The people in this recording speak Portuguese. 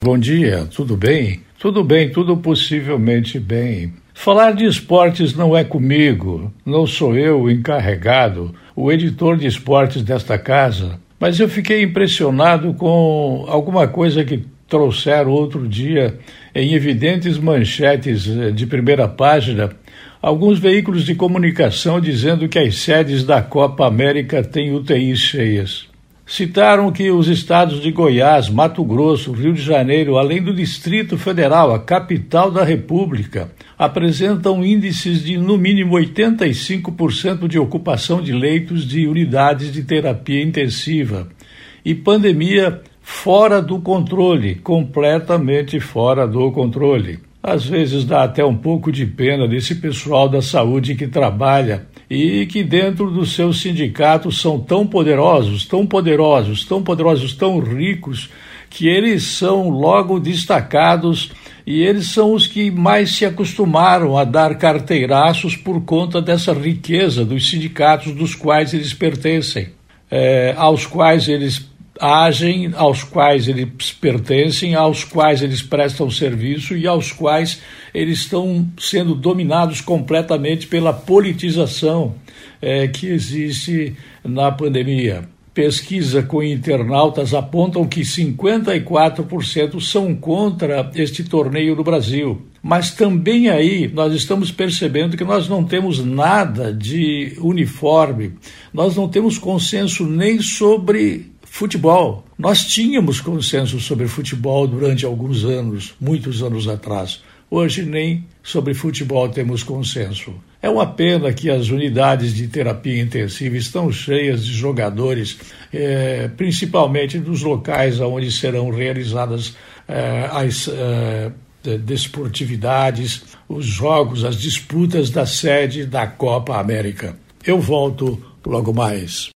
Bom dia, tudo bem? Tudo bem, tudo possivelmente bem. Falar de esportes não é comigo, não sou eu o encarregado, o editor de esportes desta casa, mas eu fiquei impressionado com alguma coisa que trouxeram outro dia em evidentes manchetes de primeira página alguns veículos de comunicação dizendo que as sedes da Copa América têm UTIs cheias. Citaram que os estados de Goiás, Mato Grosso, Rio de Janeiro, além do Distrito Federal, a capital da República, apresentam índices de no mínimo 85% de ocupação de leitos de unidades de terapia intensiva e pandemia fora do controle, completamente fora do controle. Às vezes dá até um pouco de pena desse pessoal da saúde que trabalha e que dentro dos seus sindicatos são tão poderosos, tão poderosos, tão poderosos, tão ricos, que eles são logo destacados e eles são os que mais se acostumaram a dar carteiraços por conta dessa riqueza dos sindicatos dos quais eles pertencem, é, aos quais eles agem, aos quais eles pertencem, aos quais eles prestam serviço e aos quais eles estão sendo dominados completamente pela politização é, que existe na pandemia. Pesquisa com internautas apontam que 54% são contra este torneio no Brasil. Mas também aí nós estamos percebendo que nós não temos nada de uniforme, nós não temos consenso nem sobre Futebol. Nós tínhamos consenso sobre futebol durante alguns anos, muitos anos atrás. Hoje nem sobre futebol temos consenso. É uma pena que as unidades de terapia intensiva estão cheias de jogadores, é, principalmente dos locais onde serão realizadas é, as é, desportividades, os jogos, as disputas da sede da Copa América. Eu volto logo mais.